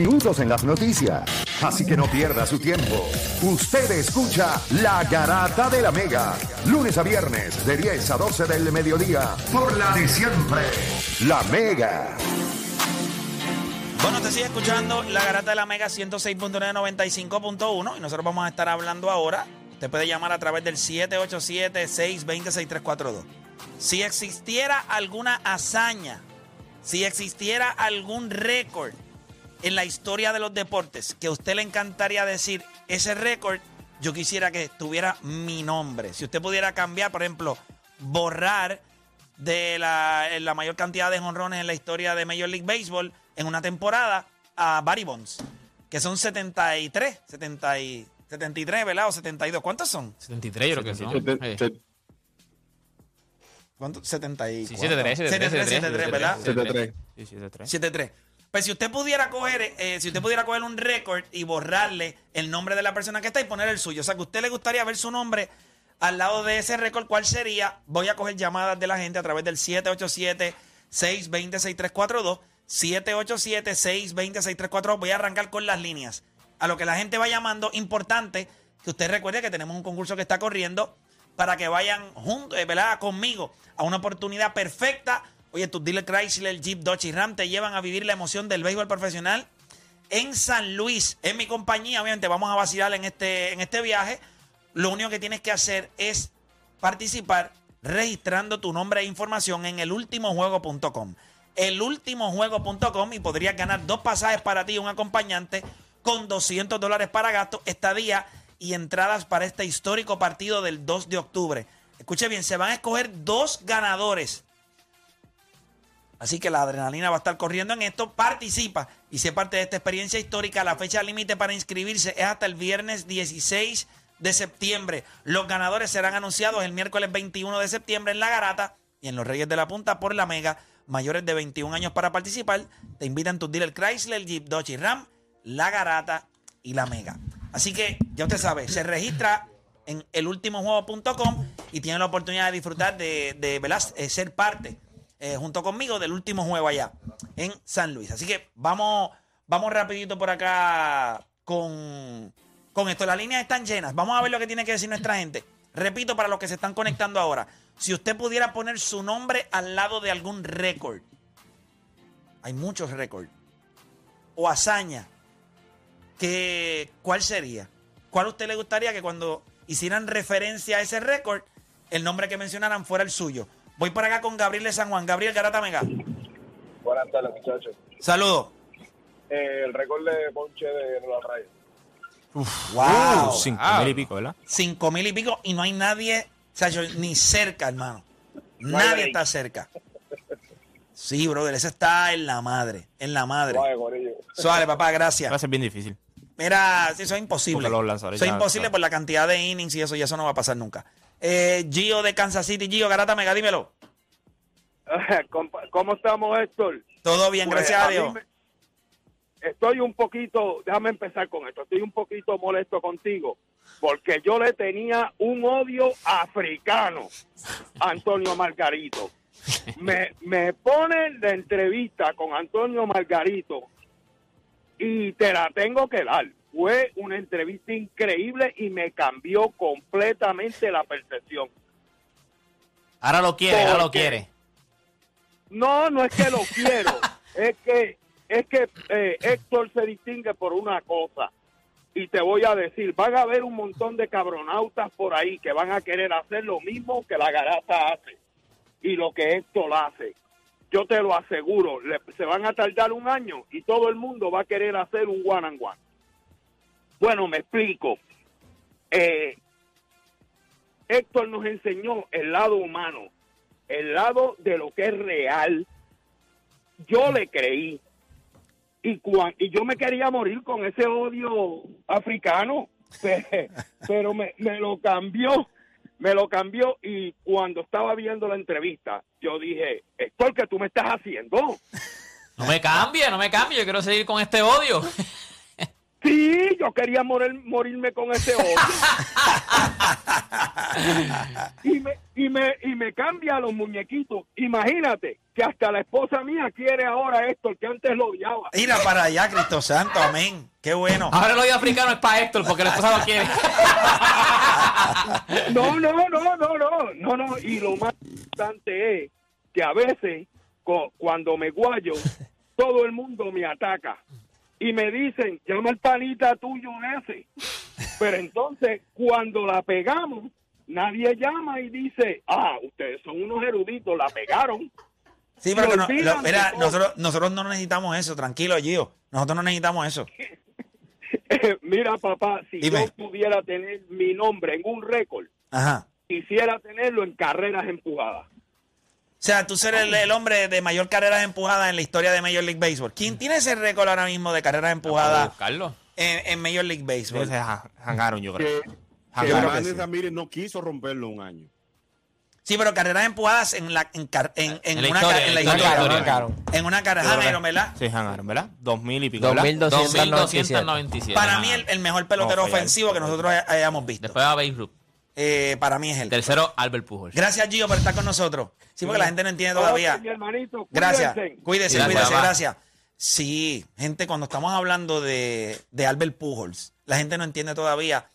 minutos en las noticias. Así que no pierda su tiempo. Usted escucha La Garata de la Mega. Lunes a viernes de 10 a 12 del mediodía. Por la de siempre. La Mega. Bueno, te sigue escuchando la garata de la Mega 106.995.1 y nosotros vamos a estar hablando ahora. Usted puede llamar a través del 787-620-6342. Si existiera alguna hazaña, si existiera algún récord en la historia de los deportes que a usted le encantaría decir, ese récord, yo quisiera que tuviera mi nombre. Si usted pudiera cambiar, por ejemplo, borrar de la, la mayor cantidad de jonrones en la historia de Major League Baseball en una temporada a Barry Bonds, que son 73, 70 y, 73, ¿verdad? O 72. ¿Cuántos son? 73 yo creo que son. Sí. ¿Cuántos? 74. Sí, 73, 73, 73, ¿verdad? 73. Sí, 73. 73. Pues si usted pudiera coger, eh, si usted pudiera coger un récord y borrarle el nombre de la persona que está y poner el suyo, o sea que usted le gustaría ver su nombre al lado de ese récord, ¿cuál sería? Voy a coger llamadas de la gente a través del 787-620-6342. 787-620-6342. Voy a arrancar con las líneas. A lo que la gente va llamando, importante que usted recuerde que tenemos un concurso que está corriendo para que vayan juntos, eh, ¿verdad? Conmigo a una oportunidad perfecta. Oye, tus dealer Chrysler, Jeep, Dodge y Ram te llevan a vivir la emoción del béisbol profesional en San Luis. En mi compañía, obviamente, vamos a vacilar en este, en este viaje. Lo único que tienes que hacer es participar registrando tu nombre e información en elultimojuego.com. Elultimojuego.com y podrías ganar dos pasajes para ti y un acompañante con 200 dólares para gasto, estadía y entradas para este histórico partido del 2 de octubre. Escuche bien, se van a escoger dos ganadores. Así que la adrenalina va a estar corriendo en esto. Participa y sé parte de esta experiencia histórica. La fecha límite para inscribirse es hasta el viernes 16 de septiembre. Los ganadores serán anunciados el miércoles 21 de septiembre en La Garata y en los Reyes de la Punta por la Mega. Mayores de 21 años para participar. Te invitan tus dealers Chrysler, Jeep, Dodge y Ram, La Garata y La Mega. Así que ya usted sabe, se registra en elultimojuego.com y tiene la oportunidad de disfrutar de, de. Eh, ser parte eh, junto conmigo del último juego allá en San Luis. Así que vamos, vamos rapidito por acá con, con esto. Las líneas están llenas. Vamos a ver lo que tiene que decir nuestra gente. Repito para los que se están conectando ahora. Si usted pudiera poner su nombre al lado de algún récord. Hay muchos récords. O hazaña. Que, ¿Cuál sería? ¿Cuál a usted le gustaría que cuando hicieran referencia a ese récord, el nombre que mencionaran fuera el suyo? Voy por acá con Gabriel de San Juan. Gabriel Garata Mega. Buenas tardes, muchachos. Saludos. Eh, el récord de ponche de la raya. Wow. Uh, cinco mil y pico, ¿verdad? Cinco mil y pico y no hay nadie, o sea, yo- ni cerca, hermano. Nadie está cerca. Sí, brother, ese está en la madre, en la madre. Suave, Corillo. Suave, papá, Va a gracias. ser bien difícil. Mira, sí, eso es imposible. Eso es imposible por la cantidad de innings y eso, y eso no va a pasar nunca. Eh, Gio de Kansas City, Gio, Garata Mega, dímelo. ¿Cómo- ¿Cómo estamos, Héctor? Todo bien, Pues, gracias a Dios. me- Estoy un poquito, déjame empezar con esto, estoy un poquito molesto contigo, porque yo le tenía un odio africano a Antonio Margarito. Me, me ponen la entrevista con Antonio Margarito y te la tengo que dar. Fue una entrevista increíble y me cambió completamente la percepción. Ahora lo quiere, ahora lo quiere. No, no es que lo quiero, es que es que eh, Héctor se distingue por una cosa y te voy a decir, van a haber un montón de cabronautas por ahí que van a querer hacer lo mismo que la garata hace y lo que Héctor hace. Yo te lo aseguro, le- se van a tardar un año y todo el mundo va a querer hacer un one and one. Bueno, me explico. Eh, Héctor nos enseñó el lado humano, el lado de lo que es real. Yo le creí. Y, cuan- y yo me quería morir con ese odio africano, pe- pero me, me lo cambió, me lo cambió y cuando estaba viendo la entrevista, yo dije, Héctor, ¿qué tú me estás haciendo? No me cambie, no me cambie. Yo quiero seguir con este odio. Sí, yo quería morir, morirme con ese odio. y me, y me, y me cambia los muñequitos. Imagínate que hasta la esposa mía quiere ahora esto, el que antes lo odiaba. Mira para allá, Cristo Santo, amén. Qué bueno. Ahora el odio africano es para Héctor porque la esposa lo quiere. No, no, no, no, no, no, no. Y lo más importante es que a veces cuando me guayo, todo el mundo me ataca y me dicen, llama al panita tuyo ese. Pero entonces, cuando la pegamos, nadie llama y dice, ah, ustedes son unos eruditos, la pegaron. Sí, pero no- lo- mira, nosotros, nosotros no necesitamos eso, tranquilo, Gio. Nosotros no necesitamos eso. Mira, papá, si Dime. yo pudiera tener mi nombre en un récord, Ajá. quisiera tenerlo en carreras empujadas. O sea, tú ser el, el hombre de mayor carreras empujadas en la historia de Major League Baseball. ¿Quién tiene ese récord ahora mismo de carreras empujadas Carlos. en, en Major League Baseball? Se ja- jangaron, yo creo. Jangaron. sí. Ramírez no quiso romperlo un año. Sí, pero carreras empujadas en la en, car- en, en En la una historia, en la historia. historia. Marcaron. En una carrera, Janeiro, ¿verdad? Sí, jangaron, ¿verdad? Dos mil y pico, ¿verdad? 2297. 2297. Para mí el, el mejor pelotero No, ofensivo que nosotros hay- hayamos visto. Después va Babe Ruth. Eh, para mí es él. Tercero, Albert Pujols. Gracias, Gio, por estar con nosotros. Sí, porque la gente no entiende todavía. Ok, mi hermanito, Gracias. cuídense. Cuídese, Gracias, cuídese, gracias. Sí, gente, cuando estamos hablando de, de Albert Pujols, la gente no entiende todavía.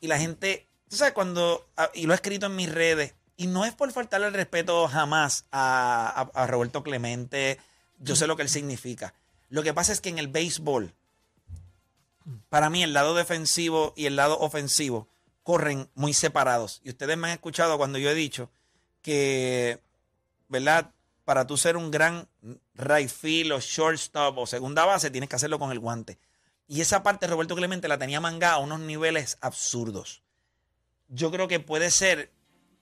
Y la gente, tú sabes, cuando, ah, y lo he escrito en mis redes, y no es por faltarle el respeto jamás a, a- a Roberto Clemente, yo sé lo que él significa. Lo que pasa es que en el béisbol, para mí el lado defensivo y el lado ofensivo corren muy separados. Y ustedes me han escuchado cuando yo he dicho que, ¿verdad? Para tú ser un gran right field o shortstop o segunda base, tienes que hacerlo con el guante. Y esa parte Roberto Clemente la tenía mangada a unos niveles absurdos. Yo creo que puede ser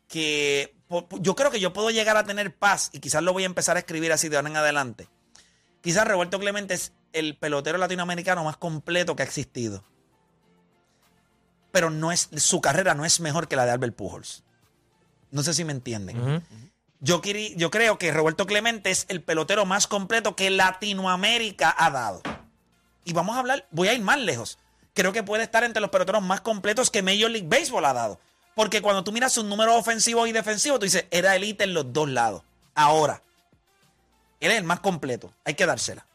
que. Yo creo que yo puedo llegar a tener paz y quizás lo voy a empezar a escribir así de ahora en adelante. Quizás Roberto Clemente es el pelotero latinoamericano más completo que ha existido. Pero no es, su carrera no es mejor que la de Albert Pujols. No sé si me entienden. Yo creo que Roberto Clemente es el pelotero más completo que Latinoamérica ha dado. Y vamos a hablar, voy a ir más lejos. Creo que puede estar entre los peloteros más completos que Major League Baseball ha dado. Porque cuando tú miras sus números ofensivos y defensivos, tú dices, era elite en los dos lados. Ahora, él es el más completo, hay que dársela.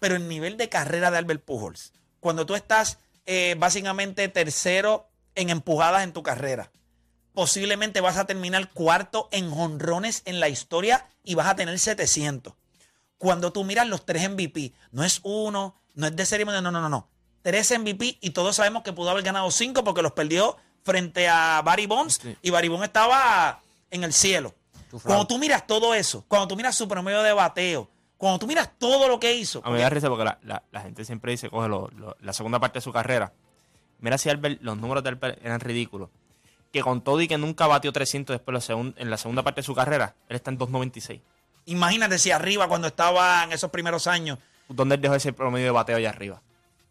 Pero el nivel de carrera de Albert Pujols, cuando tú estás eh, básicamente tercero en empujadas en tu carrera, posiblemente vas a terminar cuarto en jonrones en la historia y vas a tener 700. Cuando tú miras los tres MVP, no es uno, no es de serie, mundial, no, no, no, no. Tres MVP y todos sabemos que pudo haber ganado cinco porque los perdió frente a Barry Bonds y Barry Bonds estaba en el cielo. Cuando tú miras todo eso, cuando tú miras su promedio de bateo, cuando tú miras todo lo que hizo, A mí me da risa porque la, la- la gente siempre dice, coge lo- lo- la segunda parte de su carrera. Mira si Albert, los números de Albert eran ridículos. Que con todo y que nunca batió 300 después la segun- en la segunda parte de su carrera, él está en 296. imagínate si arriba cuando estaba en esos primeros años, ¿Dónde él dejó ese promedio de bateo allá arriba?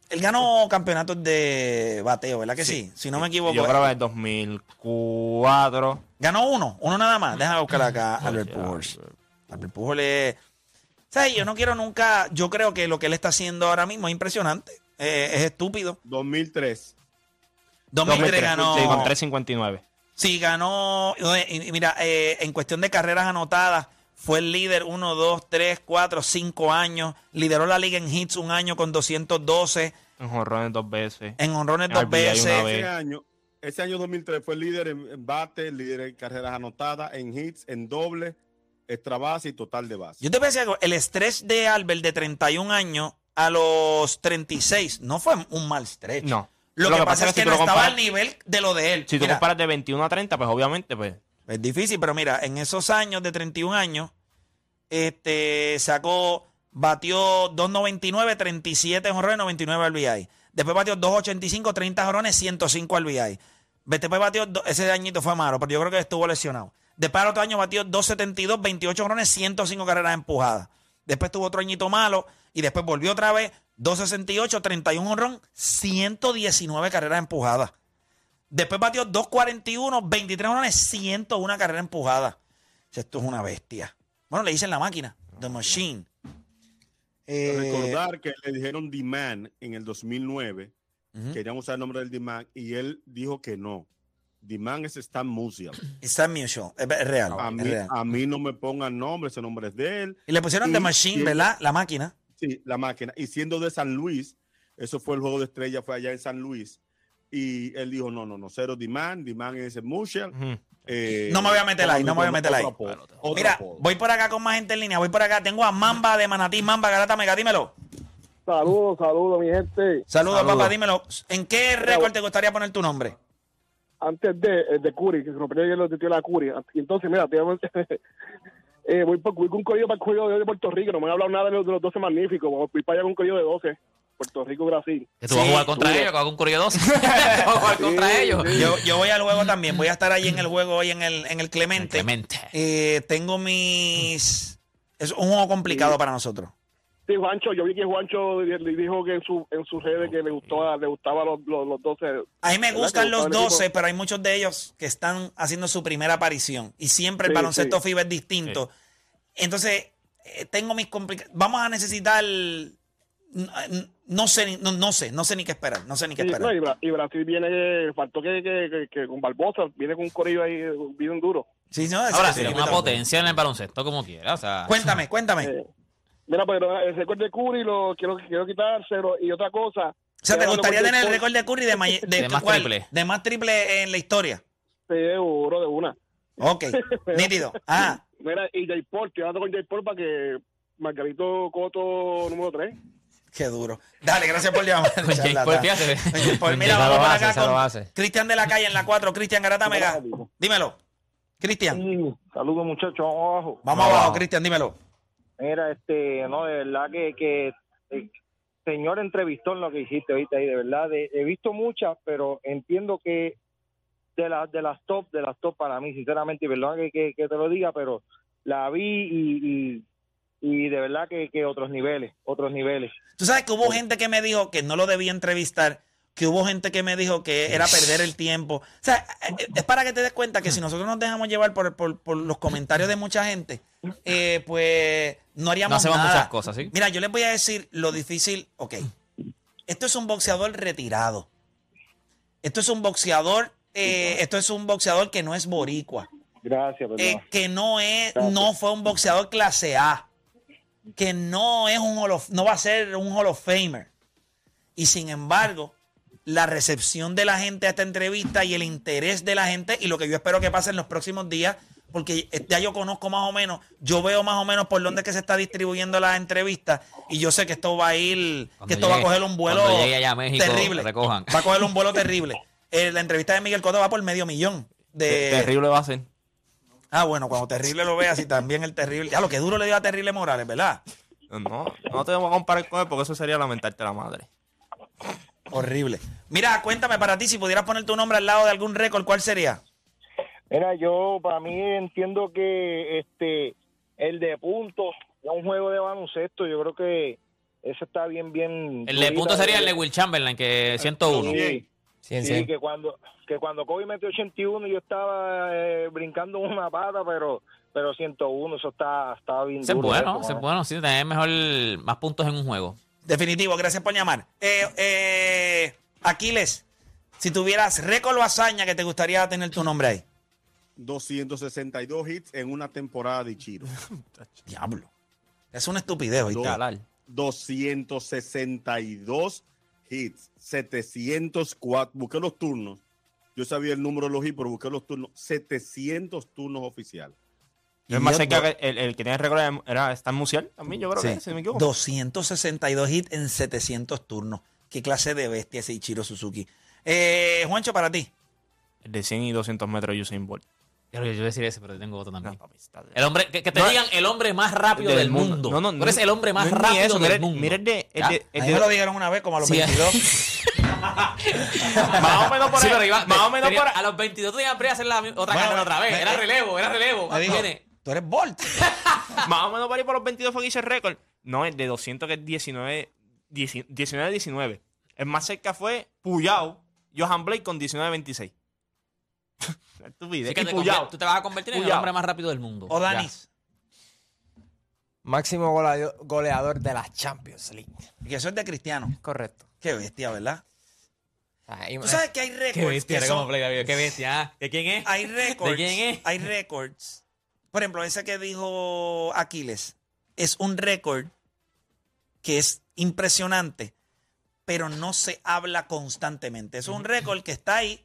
él ganó campeonatos de bateo, ¿verdad que sí? Si no me equivoco. Yo creo que en 2004. Ganó uno, uno nada más. Déjame buscar acá Albert Pujols. Albert Pujols es... ¿Sabes? Yo no quiero nunca... Yo creo que lo que él está haciendo ahora mismo es impresionante. Eh, es estúpido. 2003. 2003 ganó... Sí, con 359. Sí, ganó. y- Mira, eh, en cuestión de carreras anotadas, fue el líder 1, 2, 3, 4, 5 años. Lideró la liga en hits un año con 212. En jonrones dos veces. En honrones En dos RBI veces. Ese año, ese año 2003 fue el líder en, en bate, líder en carreras anotadas, en hits, en doble, extra base y total de base. Yo te voy a decir algo. El estrés de Albert de 31 años a los 36 no fue un mal stretch. No. Lo, que, pasa es que, si tú no estaba comparas- al nivel de lo de él. Si tú Mira, comparas de 21 a 30, pues obviamente, pues. Es difícil, pero mira, en esos años de 31 años, este sacó, batió 2.99, 37 jonrones, 99 RBI. Después batió 2.85, 30 jonrones, 105 RBI. Después batió, ese añito fue malo, pero yo creo que estuvo lesionado. Después al otro año batió 2.72, 28 jonrones, 105 carreras empujadas. Después tuvo otro añito malo y después volvió otra vez, 2.68, 31 jonrón, 119 carreras empujadas. Después batió 2.41, 23 jonrones, 101 carrera empujada. O sea, Esto es una bestia. Bueno, le dicen la máquina, The Machine. Eh, Recordar que le dijeron D-Man en el 2009, ujú. querían usar el nombre del D-Man y él dijo que no. Diman es Stan Musial. Está mutual. Es real. A mí, real. a mí no me pongan nombre, ese nombre es de él. Y le pusieron The y- Machine, y- ¿verdad? La máquina. Sí, la máquina. Y siendo de San Luis, eso fue el juego de estrella, fue allá en San Luis. Y él dijo, no, no, no, cero Diman, Diman es el Musial. Ujú. Eh, No me voy a meter ahí, no me voy a meter ahí. otro apodo, otro Mira, voy por acá con más gente en línea. Voy por acá. Tengo a Mamba de Manatí. Mamba, Garata Mega, dímelo. Saludos, saludos, mi gente. Saludos, Saludos. papá, dímelo. ¿En qué récord te gustaría poner tu nombre? Antes de, eh, de Curi, que se rompió ayer lo de la Curi. Y entonces, mira, te llamo- eh, voy, por, voy con un corrido para el corrido de Puerto Rico. No me han hablado nada de los, de los 12 magníficos. Voy para allá con un corrido de 12. Puerto Rico, Brasil. Que tú vas a Sí, jugar contra ellos, que vas con un Corillo 12. Vas a jugar contra Sí, ellos. sí. Yo, yo voy al juego también. Voy a estar ahí en el juego hoy en el, en el Clemente. Clemente. Eh, tengo mis. Es un juego complicado para nosotros. Sí, Juancho, yo vi que Juancho di- di- dijo que en su en sus redes que le gustó le gustaba los, los, los 12. A mí me ¿Verdad gustan los gustaba el 12, equipo? pero hay muchos de ellos que están haciendo su primera aparición. Y siempre el Sí, baloncesto sí. FIBA es distinto. Entonces, eh, tengo mis complicaciones. Vamos a necesitar. No sé, no, no sé, no sé ni qué esperar. No sé ni qué Sí, no, esperar. y, Bra- y Brasil viene, faltó que, que, que, que con Barbosa viene con un corrido ahí bien duro. Sí, no, Ahora, sí, una potencia en el baloncesto como quiera. O sea, Cuéntame, cuéntame. Eh, mira, pero el récord de Curry lo quiero, quiero quitárselo. Y otra cosa. o sea, ¿te gustaría tener el récord de Curry de, may- de, De más ¿cuál? triple. De más triple en la historia. Seguro de una. Ok, nítido. Ah, Mira, y J. Paul, estoy hablando con J. Paul para que Margarito Coto número 3. qué duro. Dale, gracias por llamar. Con. Paul, fíjate. Paul. Mira, vamos hace, acá con. Cristian de la calle en la 4. Cristian Garata Mega. Dímelo. Cristian. Saludos muchachos, vamos abajo. Vamos abajo, Cristian, dímelo. Mira, este, no, de verdad que, que eh, señor entrevistón lo que hiciste ahorita ahí, de verdad, he visto muchas, pero entiendo que de las de las top, de las top para mí, sinceramente, y perdón que, que, te lo diga, pero la vi y, y, y de verdad que, que otros niveles, otros niveles. Tú sabes que hubo gente que me dijo que no lo debía entrevistar, que hubo gente que me dijo que era perder el tiempo. O sea, es para que te des cuenta que si nosotros nos dejamos llevar por, por- por los comentarios de mucha gente, eh, pues no haríamos No hacemos nada. muchas cosas, ¿sí? Mira, yo les voy a decir lo difícil. Ok, esto es un boxeador retirado. Esto es un boxeador, eh, esto es un boxeador que no es boricua. Gracias, perdón. eh, que no es, Gracias. no fue un boxeador clase A, que no es un Hall of- no va a ser un Hall of Famer. Y sin embargo, la recepción de la gente a esta entrevista y el interés de la gente y lo que yo espero que pase en los próximos días, porque ya yo conozco más o menos, yo veo más o menos por dónde es que se está distribuyendo la entrevista y yo sé que esto va a ir, Cuando que esto va a coger un vuelo cuando llegue allá a México, terrible. recojan. Va a coger un vuelo terrible. Eh, la entrevista de Miguel Cotto va por medio millón. De, Terrible va a ser. Ah, bueno, cuando Terrible lo veas y también el Terrible. Ya, lo que duro le dio a Terrible Morales, ¿verdad? No, no te vamos a comparar con él porque eso sería lamentarte la madre. Horrible. Mira, cuéntame para ti, si pudieras poner tu nombre al lado de algún récord, ¿cuál sería? Mira, yo para mí entiendo que este el de puntos es un juego de baloncesto. Yo creo que eso está bien, bien. El de punto sería el de Will Chamberlain, que 101. Sí, sí, cien. que cuando que cuando Kobe metió 81 yo estaba eh, brincando una pata, pero pero 101 eso está está bien Ese es duro. bueno, eso, ese es bueno. Sí, tener mejor, más puntos en un juego. Definitivo, gracias por llamar. Eh, eh, Aquiles, si tuvieras récord o hazaña que te gustaría tener tu nombre ahí. 262 hits en una temporada de Chiro. Diablo. Es una estupidez, ¿oíste? Calar. 262 hits, 704. Busqué los turnos. Yo sabía el número de los hits, pero busqué los turnos. 700 turnos oficiales. Es más cerca que el, el que tiene récord era- era Stan Musial también, yo creo Sí. que, si no me equivoco. 262 hits en 700 turnos. Qué clase de bestia ese Ichiro Suzuki. Eh, Juancho, para ti. El de 100 y 200 metros Usain Bolt. Yo yo iba a decir ese, pero tengo otro No, también. El hombre, que, que te No, digan el hombre más rápido del, mundo. No, no, Tú eres el hombre más no rápido eso, del mira el- mundo. Mira el de. El de, el de- me lo dijeron una vez, como a los Sí. 22. más o menos por Sí, ahí. iba- más o menos tenía- por ahí. A los 22 tenías hambre de hacer la, otra Bueno, carrera otra vez. me- Era me- relevo, era relevo. Me dijo, Viene. Tú eres Bolt. Más o menos por ahí por los 22 fue que hice el récord. No, el de 200 que es 19, 19-19. El más cerca fue Puyao, Johan Blake con 19-26. Estupidez. Y convier- tú te vas a convertir en el hombre más rápido del mundo. O Danis. Máximo goleador de la Champions League. Que eso es de Cristiano. Correcto. Qué bestia, ¿verdad? Ay, Tú sabes que hay Qué récords bestia, que como Play Gabriel. Qué bestia. ¿De quién es? hay récords, ¿De quién es? hay récords. Por ejemplo, ese que dijo Aquiles es un récord que es impresionante, pero no se habla constantemente. Es un récord que está ahí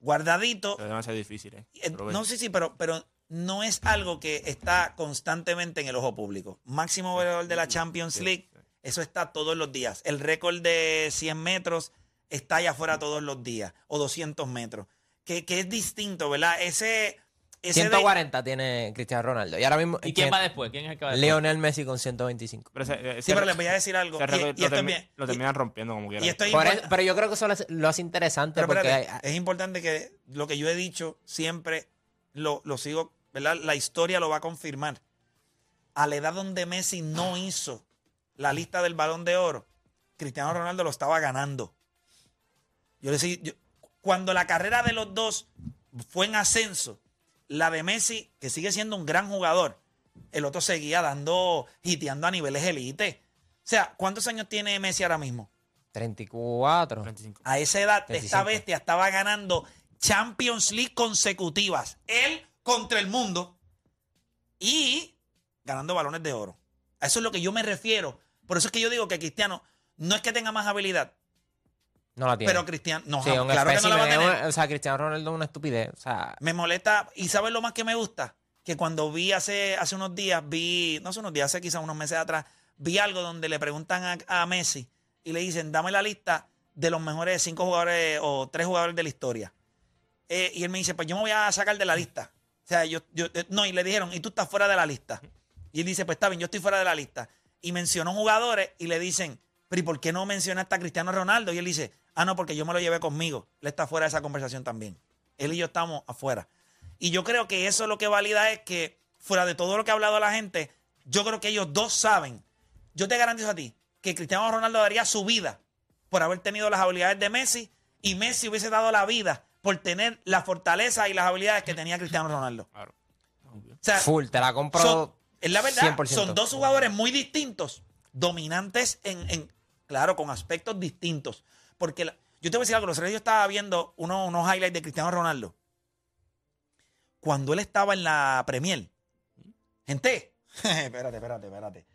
guardadito. Es demasiado difícil, ¿eh? Eh, Robert. No, sí, sí, pero, pero no es algo que está constantemente en el ojo público. Máximo goleador de la Champions League, eso está todos los días. El récord de 100 metros está allá afuera todos los días, o 200 metros, que, que es distinto, ¿verdad? Ese... ese de- 140 tiene Cristiano Ronaldo. Y ahora mismo. ¿Y quién va después? ¿Quién es el que va después? Lionel Messi con 125. Pero sí, pero les voy a decir algo. y- y lo, esto es termi- bien- lo y- terminan rompiendo como quiera. y esto es Por import- eso- pero yo creo que eso lo hace, lo hace interesante Pero porque espérate, hay- es importante que lo que yo he dicho siempre lo, lo sigo, ¿verdad? La historia lo va a confirmar. A la edad donde Messi no hizo la lista del balón de oro, Cristiano Ronaldo lo estaba ganando. Yo le decía, yo- cuando la carrera de los dos fue en ascenso, la de Messi, que sigue siendo un gran jugador, el otro seguía dando, hiteando a niveles elite. O sea, ¿cuántos años tiene Messi ahora mismo? 34. 25. A esa edad, esta 25. bestia estaba ganando Champions League consecutivas. Él contra el mundo y ganando balones de oro. A eso es lo que yo me refiero. Por eso es que yo digo que Cristiano no es que tenga más habilidad, No la tiene. pero Cristiano, no, Sí, un claro que no la va a tener. o sea, Cristiano Ronaldo es una estupidez. O sea, Me molesta. ¿Y sabes lo más que me gusta? Que cuando vi hace, hace unos días, vi, no hace unos días, hace quizás unos meses atrás, vi algo donde le preguntan a, a Messi y le dicen, dame la lista de los mejores cinco jugadores o tres jugadores de la historia. Eh, y él me dice, pues yo me voy a sacar de la lista. O sea, yo, yo, eh, no, y le dijeron, y tú estás fuera de la lista. Y él dice, pues está bien, yo estoy fuera de la lista. Y mencionó jugadores y le dicen, pero ¿y por qué no mencionaste a Cristiano Ronaldo? Y él dice, ah, no, porque yo me lo llevé conmigo. Él está fuera de esa conversación también. Él y yo estamos afuera. Y yo creo que eso lo que valida es que, fuera de todo lo que ha hablado la gente, yo creo que ellos dos saben. Yo te garantizo a ti que Cristiano Ronaldo daría su vida por haber tenido las habilidades de Messi y Messi hubiese dado la vida por tener la fortaleza y las habilidades que tenía Cristiano Ronaldo. Claro. O sea, full, te la compro. son- es la verdad, 100%. son dos jugadores muy distintos, dominantes en, en- claro, con aspectos distintos. Porque la- yo te voy a decir algo, los yo estaba viendo uno- unos highlights de Cristiano Ronaldo. Cuando él estaba en la Premier, gente, espérate, espérate, espérate.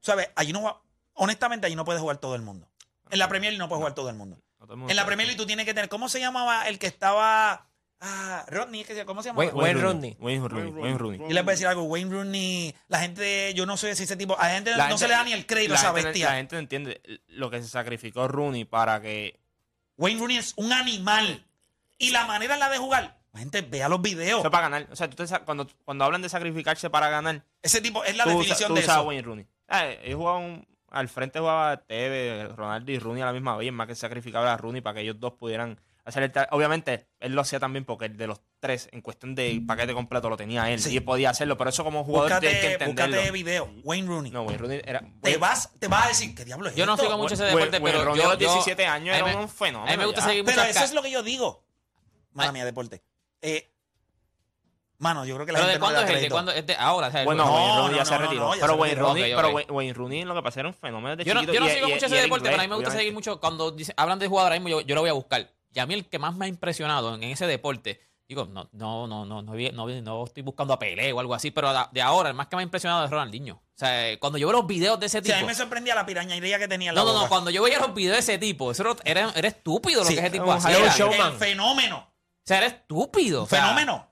¿Sabes? Allí no va- honestamente, allí no puede jugar todo el mundo. En la Premier no puede jugar todo el mundo. No todo el mundo En la. Premier tú tienes que tener, ¿cómo se llamaba el que estaba? Ah, Rodney, ¿qué se- ¿cómo se llama? Wayne- Wayne Rooney. Wayne Rooney. Wayne Rooney. Y les voy a decir algo, Wayne Rooney, la gente, yo no sé si ese tipo, a la gente La no gente- se le da ni el crédito a la esa gente- bestia. La gente no entiende lo que se sacrificó Rooney para que Wayne Rooney es un animal. Y la manera en la de jugar, la gente vea los videos. Eso para ganar. O sea, tú te cuando, cuando hablan de sacrificarse para ganar, Ese tipo es la tú, usa- definición tú de eso. Wayne Rooney. Ah, ellos jugaban, al frente jugaba Teve, Ronaldo y Rooney a la misma vez, más que se sacrificaba a Rooney para que ellos dos pudieran hacer Obviamente, él lo hacía también porque el de los tres, en cuestión de paquete completo, lo tenía él. Sí. Y podía hacerlo, pero eso como jugador tiene que Búscate, entenderlo. búscate video. Wayne Rooney. No, Wayne Rooney era... te, vas, te vas a decir, ¿qué diablo es Yo no esto? sigo mucho ese deporte, Wayne pero Rooney yo, a los yo- 17 años era me- un fenómeno A mí me gusta ya. seguir Pero eso es lo que yo digo. Mala Ay. mía, deporte. Eh, mano, yo creo que la ¿Pero de gente no le cuándo da es? ¿De cuándo? ¿Es de ahora? o sea, Bueno, No, Wayne Rooney no, ya no, se no, retiró. no, ya pero se Wayne retiró. Rooney, Ok, pero ok. Wayne, Rooney lo que pasa era un fenómeno de Yo no, chiquito. yo no y- sigo y- mucho y ese era deporte, inglés, pero a mí me gusta obviamente. seguir mucho. Cuando dice- hablan de jugador ahora mismo, yo, yo lo voy a buscar. Y a mí el que más me ha impresionado en ese deporte, digo, no, no, no, no, no, no, no estoy buscando a Pelé o algo así, pero de- ahora, el más que me ha impresionado es Ronaldinho. O sea, cuando yo veo los videos de ese Sí, tipo. a mí me sorprendía la pirañería que tenía en la no, no, no, cuando yo veía los videos de ese tipo, eso era, era estúpido lo Sí, que ese tipo hacía. highlight O. El fenómeno. sea, era estúpido. o sea, Fenómeno.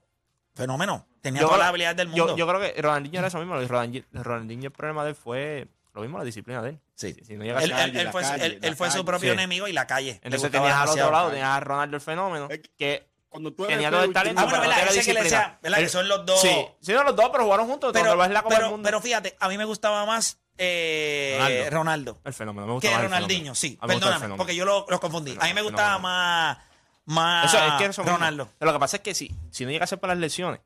Fenómeno. Tenía todas las habilidades del mundo. Yo, yo creo que Ronaldinho era eso mismo. Ronaldinho, Ronaldinho el problema de él fue lo mismo, la disciplina de él. Sí. Si, si no llega a él, ser- él- fue, calle, él- fue su propio Sí. enemigo y la calle. Le Entonces gustaba tenías al otro lado, tenías a Ronaldo el fenómeno, que- Cuando tú eres tenía todo el talento, Ah, bueno, pero ¿verdad? que le decía, ¿verdad? Que son los dos. Sí, sí, no, los dos, pero jugaron juntos. Pero, Pero, es la Copa pero, del Mundo. pero fíjate, a mí me gustaba más eh, Ronaldo. Ronaldo. el fenómeno, me gusta que más Ronaldinho, sí. A Perdóname, porque yo lo- los confundí. A mí me gustaba Fenómeno. más, más Eso es que eso mismo. Ronaldo. Lo que pasa es que si, si no llega a ser por las lesiones,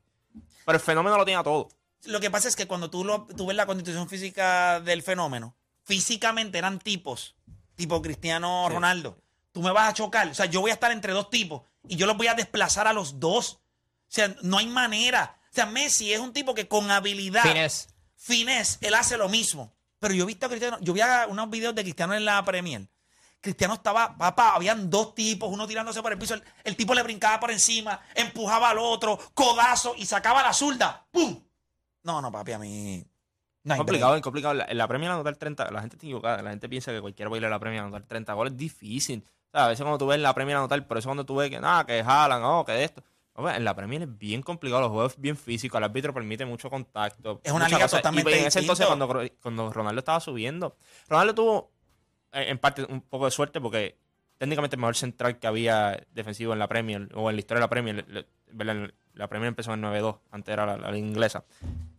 pero el fenómeno lo tenía todo. Lo que pasa es que cuando tú, lo, tú ves la constitución física del fenómeno, físicamente eran tipos, tipo Cristiano Sí. Ronaldo. Tú me vas a chocar. O sea, yo voy a estar entre dos tipos y yo los voy a desplazar a los dos. O sea, no hay manera. O sea, Messi es un tipo que con habilidad, Finés. finés, él hace lo mismo. Pero yo he visto a Cristiano, yo vi unos videos de Cristiano en la Premier Cristiano estaba, papá, habían dos tipos, uno tirándose por el piso, el, el tipo le brincaba por encima, empujaba al otro, codazo y sacaba la zurda. ¡Pum! No, no, papi, a mí. No complicado, es complicado. La- En la Premier anotar 30, la gente está equivocada. La gente piensa que cualquier baile la Premier anotar 30 goles es difícil. O sea, a veces cuando tú ves la Premier anotar, por eso cuando tú ves que nada, que jalan, oh, que de esto. En la Premier es bien complicado, los juegos es bien físicos, el árbitro permite mucho contacto. Es una liga cosas. totalmente Y en ese entonces, cuando, cuando Ronaldo estaba subiendo, Ronaldo tuvo eh, en parte un poco de suerte porque técnicamente el mejor central que había defensivo en la Premier o en la historia de la Premier. La Premier empezó en 9-2, antes era la, la inglesa.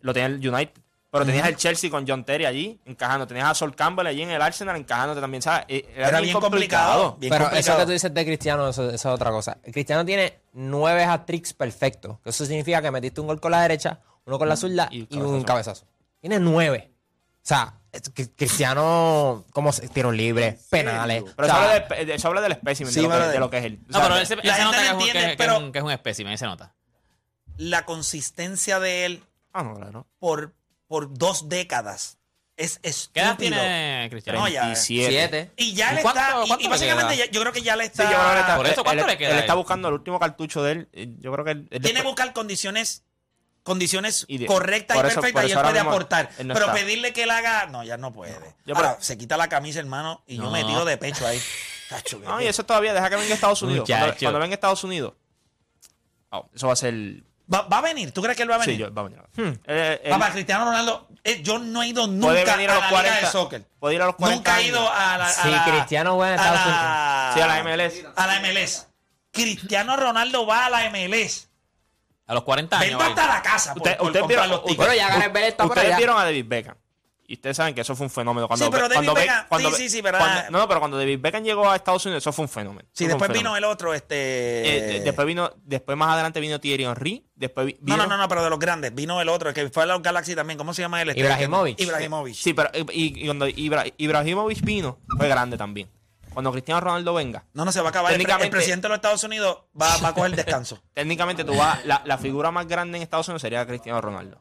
Lo tenía el United. Pero tenías el Chelsea con John Terry allí encajando. Tenías a Sol Campbell allí en el Arsenal encajándote también, ¿sabes? Eh, Era bien complicado. bien Pero eso complicado. que tú dices de Cristiano, eso, eso es otra cosa. Cristiano tiene nueve hat-tricks perfectos. que Eso significa que metiste un gol con la derecha, uno con la zurda Y y, un cabezazo. Tiene nueve. O sea, es Cristiano, como tiros libres, penales. Pero o eso sea, habla, del- eso habla del espécimen, Sí, de, lo que, de lo que es él. O No, sea, pero ese, la ese nota no que, es un- entiende, que, que pero- es un, que es un espécimen, ese nota. La consistencia de él Ah, no, claro. por, por dos décadas es ¿Qué estúpido. edad tiene Cristiano? No, ya. 37. siete. Y ya ¿Y le cuánto- está. y- cuánto Y, le básicamente queda? ya- yo creo que ya le Sí, está. yo creo que él está, Por eso, él- ¿cuánto él- le queda él a está él? buscando el último cartucho de él. eh, Yo creo que él, él tiene que después- buscar condiciones condiciones Y de- correctas por y eso- perfectas por y eso él ahora puede mismo aportar. él no pero está. pedirle que él haga, no, ya no puede. Yo, Ahora, pero- se quita la camisa, hermano, y yo No. me tiro de pecho ahí. Tacho, que- No, y eso todavía, deja que venga a Estados Unidos. Cuando, Muchacho. cuando venga a Estados Unidos, oh, eso va a ser. ¿Va, va a venir? ¿Tú crees que él va a venir? Sí, yo, va a venir. Eh, eh, Papá, Cristiano Ronaldo, eh, yo no he ido puede nunca venir a a, los la 40. liga de soccer. Puede ir a los 40 Nunca he ido a la. a Sí, la- Cristiano en a Estados la- Sí, a la MLS. A la MLS. Cristiano Ronaldo va a la MLS. A los 40 años. Va ir. hasta la casa por, Usted- por ustedes comprar vieron- los tickets. Bueno, ya Ustedes allá. vieron a David Beckham. Y ustedes saben que eso fue un fenómeno. Cuando, Sí, pero David cuando Beckham- cuando sí, sí, sí, pero- cuando- no, pero cuando David Beckham llegó a Estados Unidos, eso fue un fenómeno. Sí, después vino el otro, este. Eh, de- después vino, después más adelante vino Thierry Henry. Después vi- No, no, vino- no, no, pero de los grandes. Vino el otro, que fue a los Galaxy también. ¿Cómo se llama él? Este, Ibrahimovic. Ibrahimovic. Sí, pero y, y cuando Ibra- Ibrahimovic vino, fue grande también. Cuando Cristiano Ronaldo venga, No, no, se va a acabar. El, pre- el Técnicamente- presidente de los Estados Unidos va, va a coger descanso. técnicamente tú vas, la, la figura más grande en Estados Unidos sería Cristiano Ronaldo.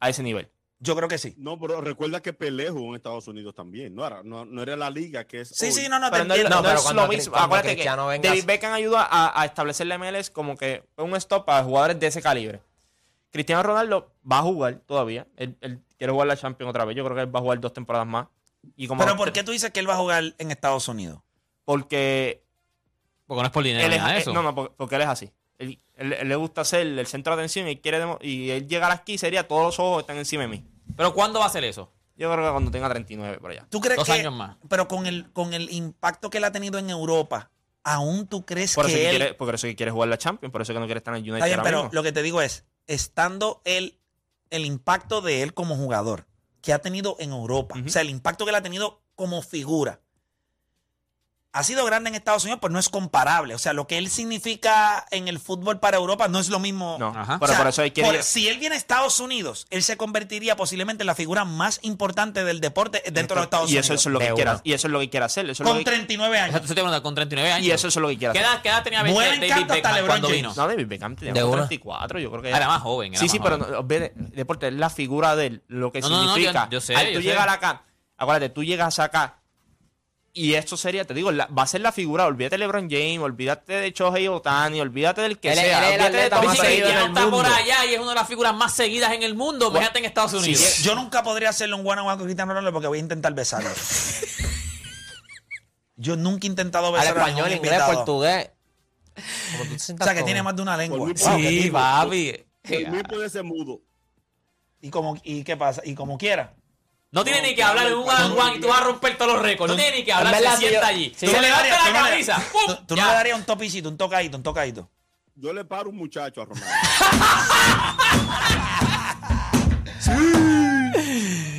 A ese nivel. Yo creo que sí. No, pero recuerda que Pelé jugó en Estados Unidos también. No era, no, no era la liga que es. Sí, hoy. sí, no, no, te Pero no, no pero es lo mismo. Acuérdate que Cristiano venga- David Beckham ayuda a, a establecer la MLS como que fue un stop para jugadores de ese calibre. Cristiano Ronaldo va a jugar todavía. Él, él quiere jugar la Champions otra vez. Yo creo que él va a jugar dos temporadas más. Y como Pero ¿por qué tú dices que él va a jugar en Estados Unidos? Porque Porque no es por dinero él es, nada eh, eso. no, no, porque, porque él es así. Él, él- él le gusta ser el centro de atención y quiere demo- y él llegar aquí sería todos los ojos están encima de mí. Pero ¿cuándo va a hacer eso? Yo creo que cuando tenga 39 por allá. ¿Tú crees Dos que, años más. Pero con el, con el impacto que él ha tenido en Europa, ¿aún tú crees Por eso, que que él... quiere, por eso que quiere jugar la Champions, por eso que no quiere estar en United Está bien, ahora pero mismo. lo que te digo es, estando él, el impacto de él como jugador que ha tenido en Europa, Ujú. o sea, el impacto que él ha tenido como figura, ha sido grande en Estados Unidos, pues no es comparable. O sea, lo que él significa en el fútbol para Europa no es lo mismo. No, Ajá. pero O sea, por eso quiere... por- si él viene a Estados Unidos, él se convertiría posiblemente en la figura más importante del deporte dentro de los Estados y Unidos. eso, eso es lo que quiera, y eso es lo que quiere hacer. Eso es con lo que, 39 Eso años. te con 39 años. y eso es lo que quiere ¿Qué hacer. edad, qué edad tenía Buen David encanto hasta LeBron cuando James. vino? No, David Beckham tenía De como una. 34, yo creo que Ah, Era más joven. era Sí, más sí, pero no, ve, deporte, es la figura de él, lo que No, no, no, significa. yo- yo sé, Al yo tú sé. llegar acá, acuérdate, tú llegas acá y esto sería, te digo, la- va a ser la figura, olvídate de LeBron James, olvídate de Shohei Otani, olvídate del que Él sea, él el olvídate de el está por allá y es una de las figuras más seguidas en el mundo. Fíjate en Estados Unidos. Yo nunca podría hacerle un one on one con Cristiano Ronaldo porque voy a intentar besarlo. Yo nunca he intentado Al besar a español, ningún inglés, portugués. O sea, que tiene más de una lengua. Mí, Wow, Sí, papi. Por mí puede ser mudo. Y como, ¿Y qué pasa? Y como quiera. No tiene ni que hablar en un one on one y tú vas a romper todos los récords. No tiene ni que hablar, En se sienta yo- allí. sí. Se Tú no le levanta la camisa. tú- ¡pum! Tú no le darías un topicito, un tocadito, un tocadito. Yo le paro un muchacho a Ronaldo.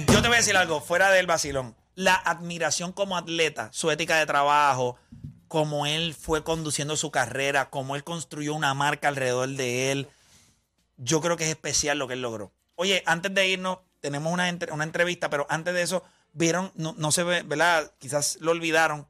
Yo te voy a decir algo, fuera del vacilón. La admiración como atleta, su ética de trabajo, cómo él fue conduciendo su carrera, cómo él construyó una marca alrededor de él. Yo creo que es especial lo que él logró. Oye, antes de irnos, tenemos una, entre- una entrevista, pero antes de eso, vieron, no, no se ve, ¿verdad? Quizás lo olvidaron.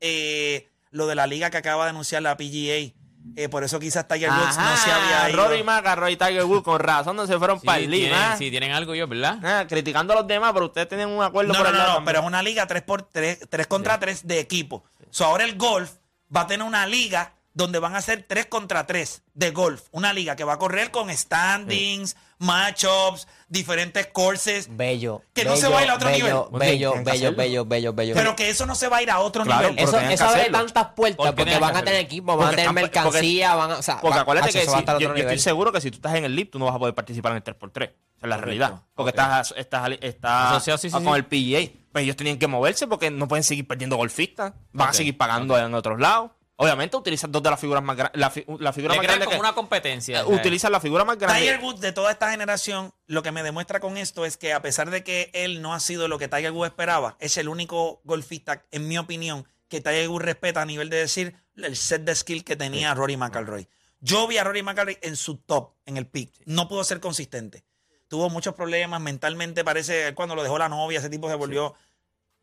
eh, lo de la liga que acaba de anunciar la PGA Eh, por eso quizás Tiger Woods no se había ido. Rory McIlroy y Tiger Woods con razón no se fueron Sí, para el tienen, Lima. sí, tienen algo yo, ¿verdad? Ah, criticando a los demás, pero ustedes tienen un acuerdo No, por no, el no, lado no, también. pero es una liga 3 por 3, 3 contra 3 de equipo. So, ahora el golf va a tener una liga donde van a ser 3 contra 3 de golf. Una liga que va a correr con standings, matchups, diferentes courses. Bello. Que no se baila a otro bello, nivel. Bello, bello, bello, bello, bello. Pero que eso no se va a ir a otro Claro, nivel. Eso, eso abre tantas puertas Porque van a tener hacerlo. equipo, van a tener están- porque- mercancía, van a, o sea, Porque va- acuérdate que eso va a si- estar a yo, otro yo estoy seguro que si tú estás en el LIP, tú no vas a poder participar en el 3x3. Esa es la realidad. Porque Ok. estás, estás, estás Asociado, sí, sí, con sí. el PGA. Pues ellos tenían que moverse porque no pueden seguir perdiendo golfistas. Van a seguir pagando en otros lados. Obviamente utilizan dos de las figuras más grandes. La, fi- la figura Le más grande como que- una competencia. eh, utilizan la figura más grande. Tiger Woods de toda esta generación, lo que me demuestra con esto es que a pesar de que él no ha sido lo que Tiger Woods esperaba, es el único golfista, en mi opinión, que Tiger Woods respeta a nivel de decir el set de skill que tenía Rory McIlroy. Yo vi a Rory McIlroy en su top, en el peak. No pudo ser consistente. Tuvo muchos problemas mentalmente, parece, él cuando lo dejó la novia, ese tipo se volvió...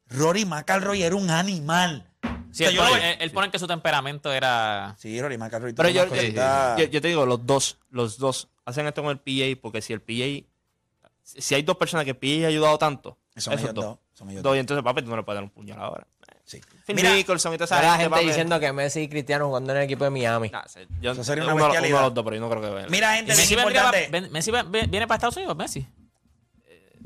Rory McIlroy era un animal. Sí, O sea, él, pone, vi- él- él pone que su temperamento era. Sí, Rory McIlroy. Pero yo, te digo, los dos, los dos hacen esto con el PGA porque si el PGA, si hay dos personas que el PGA ha ayudado tanto, Son esos ellos dos. dos, son ellos Dos, y entonces, papi, tú no le puedes dar un puñal ahora. Sí. Phil Mira, Mickelson y toda esa la gente, papi. diciendo que Messi y Cristiano jugando en el equipo de Miami. Nah, se- yo- Eso sería una uno, uno de los dos, pero yo no creo que venga. Mira, gente, Messi, vendría ven- Messi viene para Estados Unidos, Messi.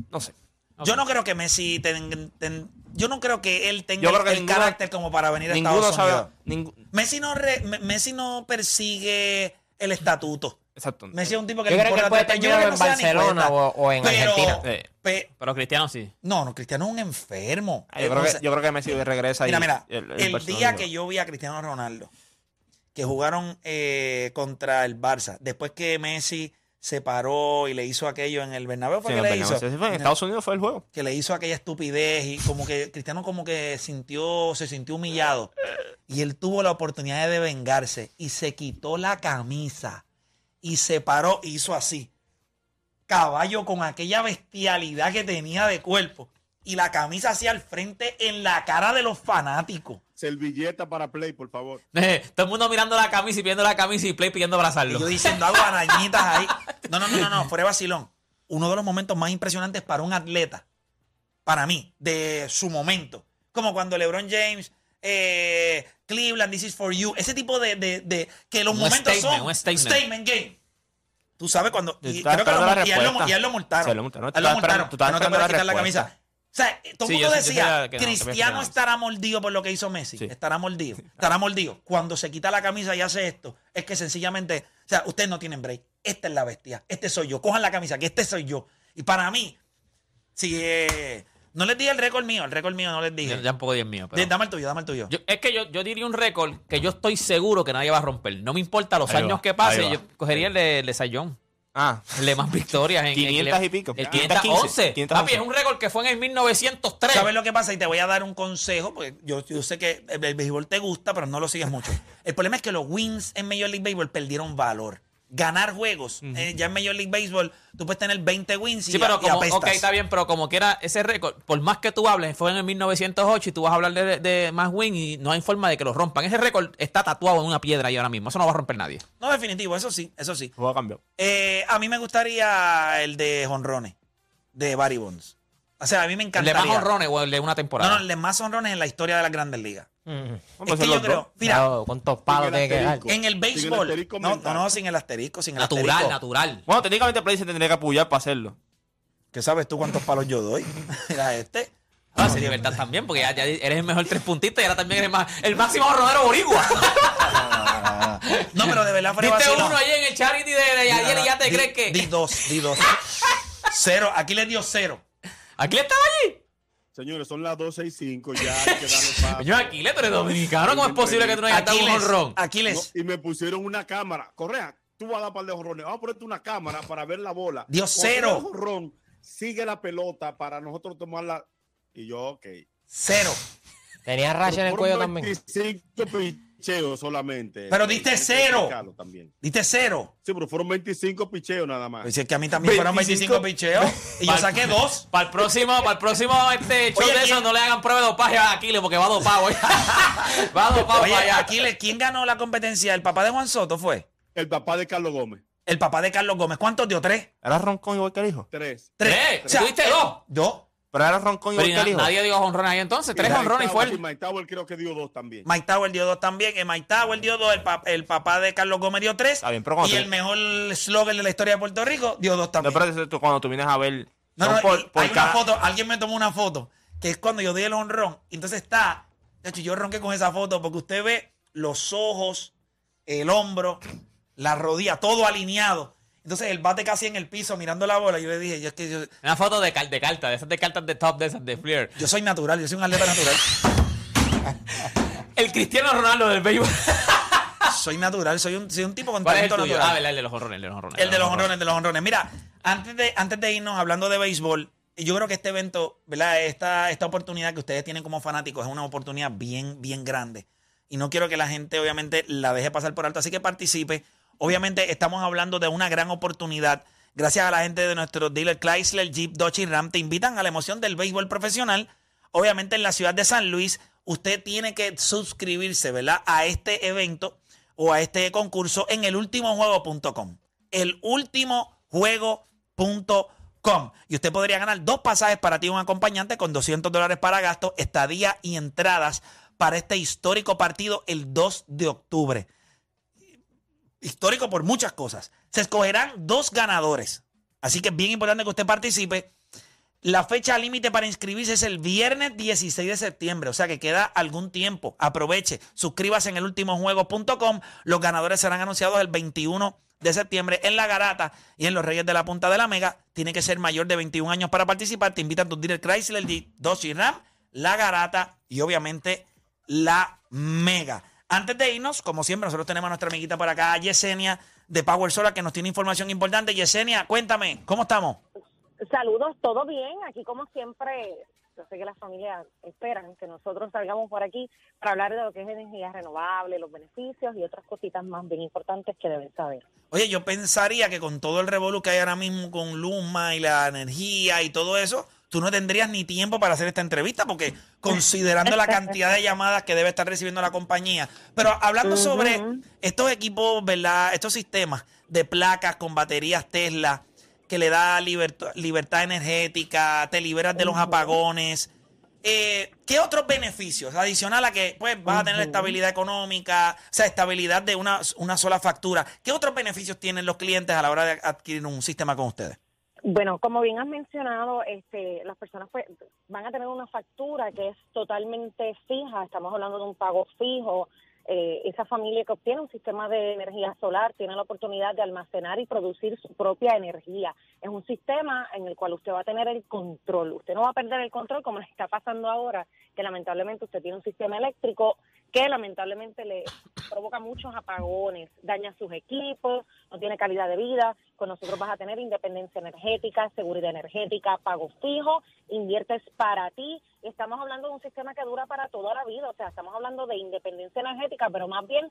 No sé. Yo no creo que Messi ten- ten- yo no creo que él tenga Yo creo el, que el ninguno- carácter como para venir a Estados sabe. Unidos. ningú- Messi no re- Messi no persigue el estatuto. exacto. Messi es un tipo que Yo le creo que él puede terminar creo en que no Barcelona o, o en Pero- Argentina. Eh, Pe- Pero Cristiano sí. no, no, Cristiano es un enfermo. yo, creo O que, sea, yo creo que Messi regresa Mira, y mira, el, el, día que yo vi a Cristiano Ronaldo, que jugaron eh, contra el Barça, después que Messi se paró y le hizo aquello en el Bernabéu, ¿fue Sí, que le Bernabéu, hizo? sí, sí, fue en Estados Unidos fue el juego. que le hizo aquella estupidez y como que Cristiano como que sintió, se sintió humillado. Y él tuvo la oportunidad de vengarse y se quitó la camisa y se paró y hizo así. Caballo con aquella bestialidad que tenía de cuerpo y la camisa hacia al frente en la cara de los fanáticos. Servilleta para play, por favor. Eh, todo el mundo mirando la camisa y viendo la camisa y play pidiendo Y abrazarlo. yo diciendo hago arañitas ahí. No, no, no, no, no, fuera de vacilón. Uno de los momentos más impresionantes para un atleta, para mí, de su momento. Como cuando LeBron James, eh, Cleveland, This is for you. Ese tipo de, de, de- que los Un momentos statement, son un statement. game. Tú sabes cuando. Y, creo que lo, y a él lo, y a él lo multaron. Sí, lo multaron. A él lo multaron. no te la quitar la camisa. O sea, todo el Sí, mundo decía, que no, Cristiano estará mordido por lo que hizo Messi. Sí. Estará mordido. Estará mordido. Cuando se quita la camisa y hace esto, es que sencillamente, o sea, ustedes no tienen break. Esta es la bestia. Este soy yo. Cojan la camisa, que este soy yo. Y para mí, si eh, no les dije el récord mío, el récord mío no les dije. Ya, ya un poco Dios mío. pero- Dame el tuyo, dame el tuyo. Yo- es que yo, yo diría un récord que yo estoy seguro que nadie va a romper. No me importa los Ahí años va, que pase. Yo cogería el de, el de Sayón. Ah, El de más victorias. En, 500 en- y pico. El 515, 511. 511. Papi, es un récord que fue en el 1903. ¿Sabes lo que pasa? Y te voy a dar un consejo, porque yo, yo sé que el, el béisbol te gusta, pero no lo sigues mucho. El problema es que los wins en Major League Baseball perdieron valor. Ganar juegos. eh, ya en Major League Baseball tú puedes tener 20 wins y, Sí, pero y como, apestas. ok, está bien, pero como quiera, ese récord, por más que tú hables, fue en el 1908 y tú vas a hablar de, de más win y no hay forma de que lo rompan. Ese récord está tatuado en una piedra ahí ahora mismo. Eso no va a romper nadie. No, definitivo, eso sí, eso sí. juego. Eh, a mí me gustaría el de Honrones, de Barry Bonds. O sea, a mí me El de más honrones o el de una No, temporada. no, el de más honrones en la historia de las grandes ligas. A Es que yo creo, mira, Claro, ¿Cuántos palos tiene que dar? en el béisbol. No, no, no, sin el asterisco, sin el natural, asterisco. natural. Bueno, técnicamente Play se tendría que apoyar para hacerlo. ¿Qué sabes tú cuántos palos yo doy? Mira este. Ah, sí, libertad también, porque ya, ya eres el mejor tres puntistas y ahora también eres más, el máximo rodero boricua. No, pero de verdad de Diste uno ahí en el charity de, de ayer y ya te Di- crees que. Di dos, di dos. Cero, aquí le dio cero. Aquí estaba allí. Señores, son las 12 y 5. Ya hay que darle paso. Coño, Aquiles, tú eres dominicano. ¿Cómo es posible que tú no hayas dado un Aquiles, honrón? Aquiles, No, y me pusieron una cámara. Correa, tú vas a dar par de jorrones. Vamos a ponerte una cámara para ver la bola. Dio Cuando cero. jorrón, sigue la pelota para nosotros tomarla. Y yo, ok. cero. Tenía racha en el cuello también. 25 pi- picheos solamente. Pero diste cero. También. Diste cero. Sí, pero fueron 25 picheos nada más. Pues si es que a mí también fueron 25 picheos y yo saqué dos. Para el próximo, para el próximo este show Oye, de ¿quién- eso no le hagan prueba de dopaje a Aquiles porque va dopado. va dopado Oye, para allá. Aquiles, ¿quién ganó la competencia? ¿El papá de Juan Soto fue? El papá de Carlos Gómez. El papá de Carlos Gómez. ¿Cuántos dio? ¿Tres? ¿Era roncón igual que el hijo? Tres. ¿Tres? ¿Tuviste eh, dos? Dos. Pero era roncón igual que el y hijo. nadie dio honrones ahí entonces. Tres Mike honrones y fue Mike Tower creo que dio dos también. Mike Tower dio dos también. eh, Mike Tower dio dos. El, pa- el papá de Carlos Gómez dio tres. Está bien, pero cuando y tú- el mejor slogger de la historia de Puerto Rico dio dos No, también. pero eso tú- cuando tú vienes a ver. No, son no, por- y por hay cada- una foto, alguien me tomó una foto, que es cuando yo di el honrón. y Entonces está, de hecho, yo ronqué con esa foto porque usted ve los ojos, el hombro, la rodilla, todo alineado. Entonces el bate casi en el piso mirando la bola. Yo le dije, yo es que yo, Una foto de, cal- de carta, de esas de cartas de top, de esas de Fleer. yo soy natural, yo soy un atleta natural. El Cristiano Ronaldo del béisbol. soy natural, soy un, soy un tipo con ¿Cuál es el talento natural. Ah. El de los honrones, el de los honrones. El de los honrones, el de los honrones. Mira, antes de, antes de irnos hablando de béisbol, yo creo que este evento, ¿verdad? Esta, esta oportunidad que ustedes tienen como fanáticos es una oportunidad bien, bien grande. Y no quiero que la gente, obviamente, la deje pasar por alto. Así que participe. Obviamente, estamos hablando de una gran oportunidad. Gracias a la gente de nuestros dealers Chrysler, Jeep, Dodge y Ram, te invitan a la emoción del béisbol profesional. Obviamente, en la ciudad de San Luis, usted tiene que suscribirse, ¿verdad? A este evento o a este concurso en elultimojuego.com. Elultimojuego.com. Y usted podría ganar dos pasajes para ti y un acompañante con 200 dólares para gastos, estadía y entradas para este histórico partido el 2 de octubre. Histórico por muchas cosas. Se escogerán dos ganadores. Así que es bien importante que usted participe. La fecha límite para inscribirse es el viernes 16 de septiembre, o sea que queda algún tiempo. Aproveche, suscríbase en elultimojuego.com. Los ganadores serán anunciados el 21 de septiembre en La Garata y en los Reyes de la Punta de la Mega. Tiene que ser mayor de 21 años para participar. Te invitan tus dealers Chrysler, Jeep, Dodge y Ram, La Garata y obviamente La Mega. Antes de irnos, como siempre, nosotros tenemos a nuestra amiguita por acá, Yesenia de Power Solar, que nos tiene información importante. Yesenia, cuéntame, ¿cómo estamos? Saludos, todo bien. Aquí como siempre, yo sé que las familias esperan que nosotros salgamos por aquí para hablar de lo que es energía renovable, los beneficios y otras cositas más bien importantes que deben saber. Oye, yo pensaría que con todo el revolú que hay ahora mismo con Luma y la energía y todo eso, tú no tendrías ni tiempo para hacer esta entrevista, porque considerando la cantidad de llamadas que debe estar recibiendo la compañía. Pero hablando sobre estos equipos, ¿verdad? Estos sistemas de placas con baterías Tesla que le da libertad, libertad energética, te liberas de los apagones. Eh, ¿Qué otros beneficios? Adicional a que pues vas a tener estabilidad económica, o sea, estabilidad de una, una sola factura. ¿Qué otros beneficios tienen los clientes a la hora de adquirir un sistema con ustedes? Bueno, como bien has mencionado, este, las personas pues, van a tener una factura que es totalmente fija. Estamos hablando de un pago fijo. Eh, esa familia que obtiene un sistema de energía solar tiene la oportunidad de almacenar y producir su propia energía. Es un sistema en el cual usted va a tener el control. Usted no va a perder el control como le está pasando ahora, que lamentablemente usted tiene un sistema eléctrico que lamentablemente le provoca muchos apagones, daña sus equipos, no tiene calidad de vida. Con nosotros vas a tener independencia energética, seguridad energética, pago fijo, inviertes para ti. Estamos hablando de un sistema que dura para toda la vida, o sea, estamos hablando de independencia energética, pero más bien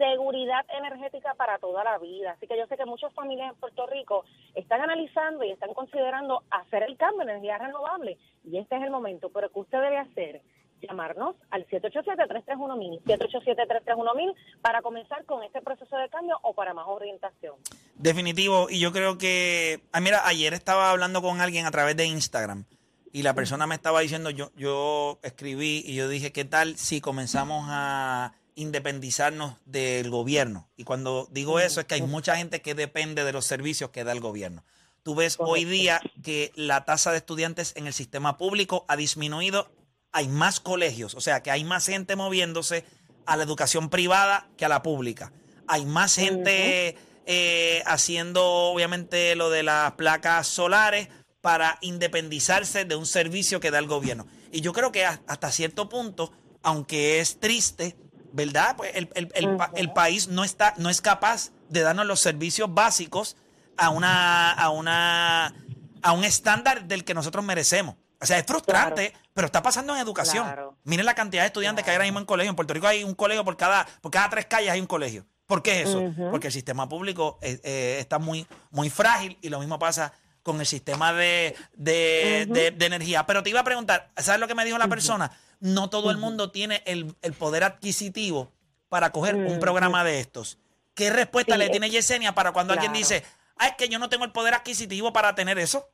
seguridad energética para toda la vida. Así que yo sé que muchas familias en Puerto Rico están analizando y están considerando hacer el cambio en energía renovable. Y este es el momento, pero ¿qué usted debe hacer? Llamarnos al 787-331-1000, 787-331-1000 para comenzar con este proceso de cambio o para más orientación. Definitivo, y yo creo que, ah, mira, ayer estaba hablando con alguien a través de Instagram y la persona me estaba diciendo, yo, yo escribí y yo dije, ¿qué tal si comenzamos a independizarnos del gobierno? Y cuando digo eso es que hay mucha gente que depende de los servicios que da el gobierno. Tú ves hoy día que la tasa de estudiantes en el sistema público ha disminuido, hay más colegios, o sea que hay más gente moviéndose a la educación privada que a la pública. Hay más gente eh, haciendo obviamente lo de las placas solares para independizarse de un servicio que da el gobierno. Y yo creo que hasta cierto punto, aunque es triste, ¿verdad? Pues el, el- el país no está, no es capaz de darnos los servicios básicos a una, a una, a un estándar del que nosotros merecemos. O sea, es frustrante Pero está pasando en educación. Claro. Miren la cantidad de estudiantes que hay ahora mismo en colegio. En Puerto Rico hay un colegio por cada, por cada tres calles hay un colegio. ¿Por qué es eso? Porque el sistema público eh, eh, está muy, muy frágil y lo mismo pasa con el sistema de, de- de- de energía. Pero te iba a preguntar, ¿sabes lo que me dijo la persona? No todo el mundo tiene el, el poder adquisitivo para coger un programa de estos. ¿Qué respuesta Sí, le tiene Yesenia para cuando alguien dice, ah, es que yo no tengo el poder adquisitivo para tener eso?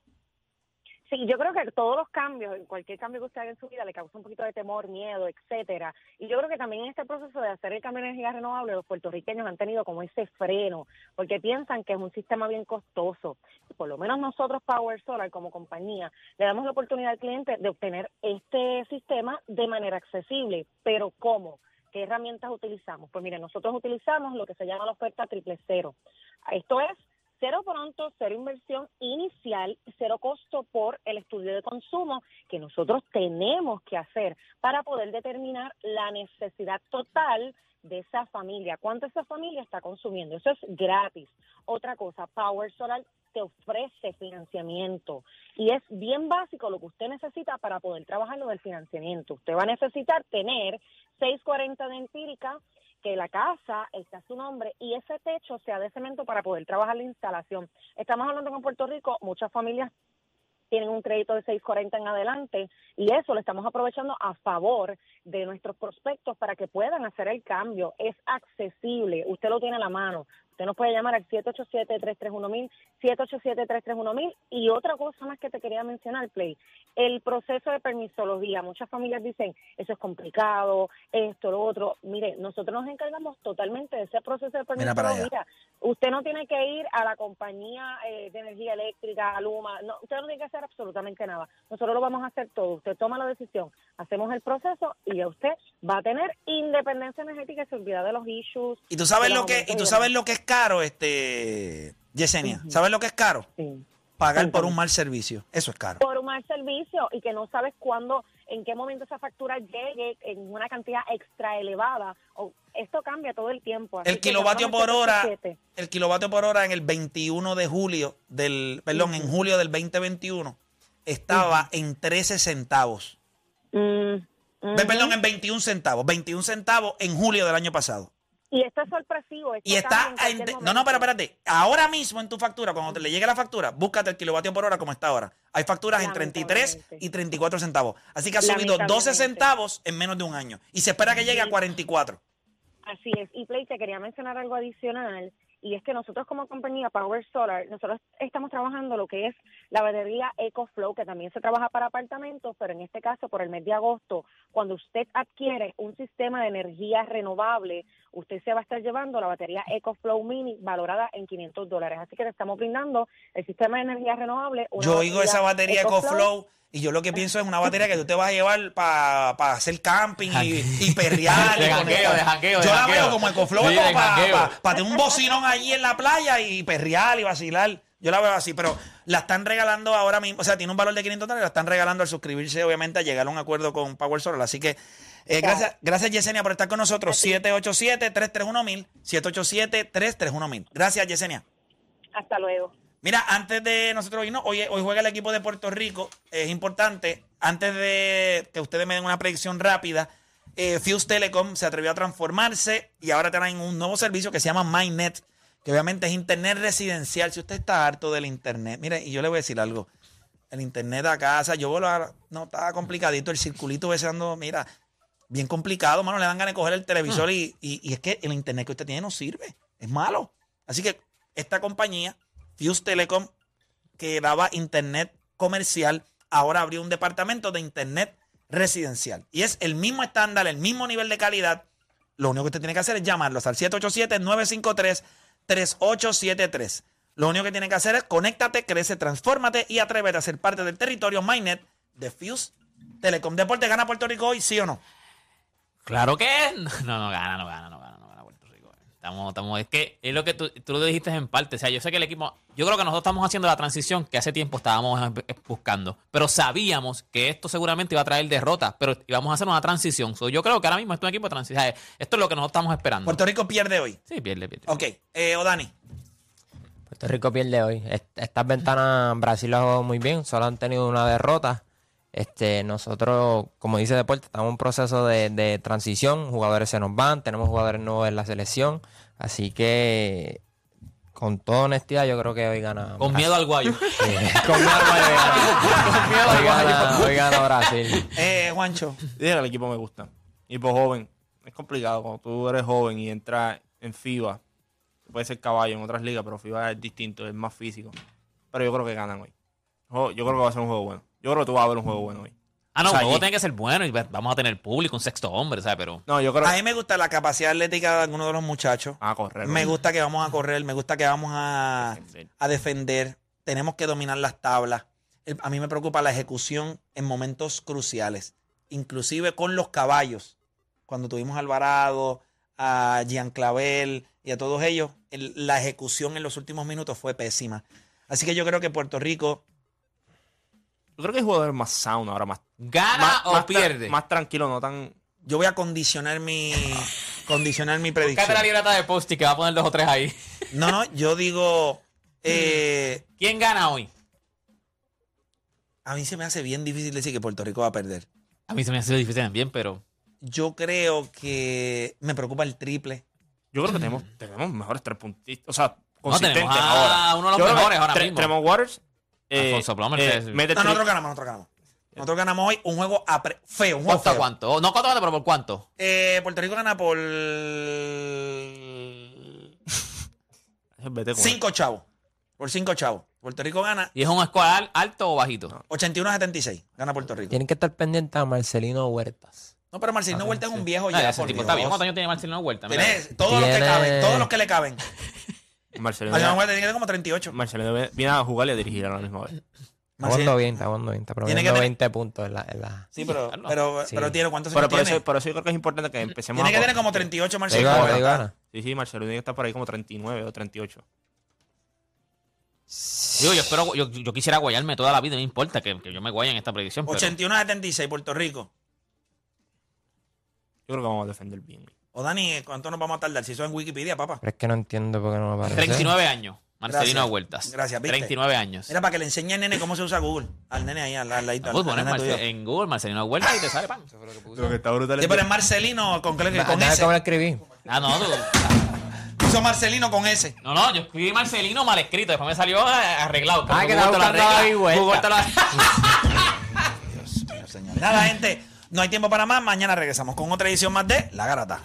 Sí, yo creo que todos los cambios, cualquier cambio que usted haga en su vida le causa un poquito de temor, miedo, etcétera. Y yo creo que también en este proceso de hacer el cambio de energía renovable, los puertorriqueños han tenido como ese freno, porque piensan que es un sistema bien costoso. Por lo menos nosotros, Power Solar, como compañía, le damos la oportunidad al cliente de obtener este sistema de manera accesible. Pero ¿cómo? ¿Qué herramientas utilizamos? Pues mire, nosotros utilizamos lo que se llama la oferta triple cero. Esto es cero pronto, cero inversión inicial, cero costo por el estudio de consumo que nosotros tenemos que hacer para poder determinar la necesidad total de esa familia, cuánto esa familia está consumiendo. Eso es gratis. Otra cosa, Power Solar te ofrece financiamiento y es bien básico lo que usted necesita para poder trabajar lo del financiamiento. Usted va a necesitar tener 640 de empírica, que la casa está a su nombre y ese techo sea de cemento para poder trabajar la instalación. Estamos hablando que en Puerto Rico muchas familias tienen un crédito de 640 en adelante y eso lo estamos aprovechando a favor de nuestros prospectos para que puedan hacer el cambio. Es accesible, usted lo tiene a la mano. Usted nos puede llamar al 787-331-1000, 787-331-1000 y otra cosa más que te quería mencionar, Play, el proceso de permisología. Muchas familias dicen, eso es complicado, esto, lo otro. Mire, nosotros nos encargamos totalmente de ese proceso de Mira permisología. Usted no tiene que ir a la compañía eh, de energía eléctrica, a Luma, no, usted no tiene que hacer absolutamente nada. Nosotros lo vamos a hacer todo. Usted toma la decisión, hacemos el proceso y ya usted va a tener independencia energética y se olvida de los issues. Y tú sabes lo que, y tú sabes lo que es caro, este Yesenia. ¿Sabes lo que es caro? Sí. Pagar por un mal servicio. Eso es caro. por un mal servicio y que no sabes cuándo, en qué momento esa factura llegue en una cantidad extra elevada. O, esto cambia todo el tiempo. así El kilovatio por hora, 787. el kilovatio por hora en el 21 de julio del, perdón, en julio del 2021 estaba en 13 centavos. Mm. Perdón, en 21 centavos. 21 centavos en julio del año pasado. Y esto es sorpresivo. esto Y está, en no, no, pero espérate. Ahora mismo en tu factura, cuando te le llegue la factura, búscate el kilovatio por hora como está ahora. Hay facturas en 33 y 34 centavos. Así que ha subido 12 Lamentablemente. centavos en menos de un año. Y se espera que llegue a 44. Así es. Y Play, te quería mencionar algo adicional. Y es que nosotros como compañía Power Solar, nosotros estamos trabajando lo que es la batería EcoFlow, que también se trabaja para apartamentos, pero en este caso por el mes de agosto, cuando usted adquiere un sistema de energía renovable, usted se va a estar llevando la batería EcoFlow Mini valorada en 500 dólares. Así que le estamos brindando el sistema de energía renovable. una Yo oigo esa batería EcoFlow y yo lo que pienso es una batería que tú te vas a llevar para hacer camping y, y perrear. De y jangueo, de jangueo, de Yo la jangueo. veo como EcoFlow Sí, de jangueo. para tener un bocinón allí en la playa y perrear y vacilar. Yo la veo así, pero la están regalando ahora mismo. O sea, tiene un valor de 500 dólares, la están regalando al suscribirse, obviamente, a llegar a un acuerdo con Power Solar. Así que eh, gracias, gracias Yesenia por estar con nosotros. 787-331-1000. 787-331-1000. Gracias, Yesenia. Hasta luego. Mira, antes de nosotros irnos, hoy, hoy juega el equipo de Puerto Rico. Es importante, antes de que ustedes me den una predicción rápida, eh, Fuse Telecom se atrevió a transformarse y ahora traen un nuevo servicio que se llama MyNet, que obviamente es internet residencial. Si usted está harto del internet, mire, y yo le voy a decir algo. El internet a casa, yo vuelvo a, no, está complicadito, el circulito ese ando, mira, bien complicado, mano, le dan ganas de coger el televisor y, y- y es que el internet que usted tiene no sirve, es malo. Así que esta compañía, Fuse Telecom, que daba internet comercial, ahora abrió un departamento de internet residencial. Y es el mismo estándar, el mismo nivel de calidad. Lo único que usted tiene que hacer es llamarlos al 787-953-3873. Lo único que tiene que hacer es conéctate, crece, transfórmate y atrévete a ser parte del territorio MyNet de Fuse Telecom. Deporte gana Puerto Rico hoy, ¿sí o no? Claro que no, no gana, no gana, no gana, Estamos, estamos, es que es lo que tú, tú lo dijiste en parte. O sea, yo sé que el equipo, yo creo que nosotros estamos haciendo la transición que hace tiempo estábamos buscando, pero sabíamos que esto seguramente iba a traer derrota, pero íbamos a hacer una transición. So, yo creo que ahora mismo es un equipo de transición. O sea, Esto es lo que nosotros estamos esperando. Puerto Rico pierde hoy. Sí, pierde, pierde. Ok, eh, Odani. Puerto Rico pierde hoy. Est- Estas ventanas Brasil lo ha jugado muy bien, solo han tenido una derrota. Este, nosotros, como dice Deporte, estamos en un proceso de, de transición. Jugadores se nos van, tenemos jugadores nuevos en la selección. Así que, con toda honestidad, yo creo que hoy gana. Con miedo al guayo. Sí, con miedo al Guayo gana. Hoy gana, hoy gana Brasil. Eh, Juancho. Dije que el equipo me gusta. Equipo joven. Es complicado cuando tú eres joven y entras en FIBA. Puede ser caballo en otras ligas, pero FIBA es distinto, es más físico. Pero yo creo que ganan hoy. Yo creo que va a ser un juego bueno. Yo creo que tú vas a ver un juego bueno hoy. Ah, no, O sea, el juego y- tiene que ser bueno y vamos a tener público, un sexto hombre, ¿sabes? Pero. No, yo creo A mí me gusta la capacidad atlética de algunos de los muchachos. a correr. Me gusta que vamos a correr, me gusta que vamos a, Defender. a defender. Tenemos que dominar las tablas. El- A mí me preocupa la ejecución en momentos cruciales, inclusive con los caballos. Cuando tuvimos a Alvarado, a Jean Clavel y a todos ellos, el- la ejecución en los últimos minutos fue pésima. Así que yo creo que Puerto Rico, Yo creo que hay jugadores más sound ahora, más, ¿Gana más, o más tra- pierde? más tranquilo, no tan. yo voy a condicionar mi, condicionar mi predicción. Cállate la libreta de Posty que va a poner dos o tres ahí. No, no, yo digo, eh, ¿Quién gana hoy? a mí se me hace bien difícil decir que Puerto Rico va a perder. A mí se me ha sido difícil también, pero. Yo creo que me preocupa el triple. Yo creo que tenemos, tenemos mejores tres puntistas. O sea, No, consistentes tenemos a ahora. uno de los Yo mejores ahora Tre- mismo. Tremont Waters. Eh, Alfonso Plomer, eh, que es- mete No, tri- nosotros ganamos, nosotros ganamos. Nosotros ganamos hoy un juego apre- feo, un juego ¿Cuánto? feo. ¿Cuánto? No, ¿cuánto gana, pero por cuánto? Eh, Puerto Rico gana por Vete cinco chavos. Por cinco chavos. Puerto Rico gana ¿Y es un score al- alto o bajito? 81 a 76. Gana Puerto Rico. Tienen que estar pendientes a Marcelino Huertas. No, pero Marcelino Vuelta es un viejo Ah, ya. ese por tipo Dios. está bien. ¿Cuántos años tiene Marcelino Huerta? Mira. Tiene todos los que caben, todos los que le caben. Marcelino, Marcelino Vuelta tiene que tener como 38. Marcelino viene- a jugar y a dirigir a la misma vez. Bien, está jugando bien. Está Tiene que promediando tener- 20 puntos en la... en la- Sí, pero, Carlos. pero, Sí. pero tiene cuántos Pero por tiene? eso, por eso yo creo que es importante que empecemos Tiene a que tener como 38 Ahí Marcelino. gana, Vuelta. ahí gana. Sí, sí, Marcelino tiene que estar por ahí como 39 o 38. Digo, yo espero, yo, yo quisiera guayarme toda la vida, no importa que, que yo me guaye en esta predicción. Pero 81 a 76, Puerto Rico. Yo creo que vamos a defender bien. O Dani, ¿cuánto nos vamos a tardar? Si eso es en Wikipedia, papá. Pero es que no entiendo por qué no me aparece. 39 años, Marcelino Gracias. Huertas. Gracias, ¿viste? 39 años. Mira, para que le enseñe al nene cómo se usa Google. Al nene ahí, al, al ladito. al- Pues al pones nene en Google Marcelino Huertas y te sale pan. Lo que está brutal Sí, pero es Marcelino con, con, con S. como lo escribí. Ah, no, tú- Puso Marcelino con S. no, no, yo escribí Marcelino mal escrito, después me salió eh, arreglado. Ah, que Google te lo buscando a arregla. David Huerta. Google te lo- Nada, gente. No hay tiempo para más. Mañana regresamos con otra edición más de La Garata.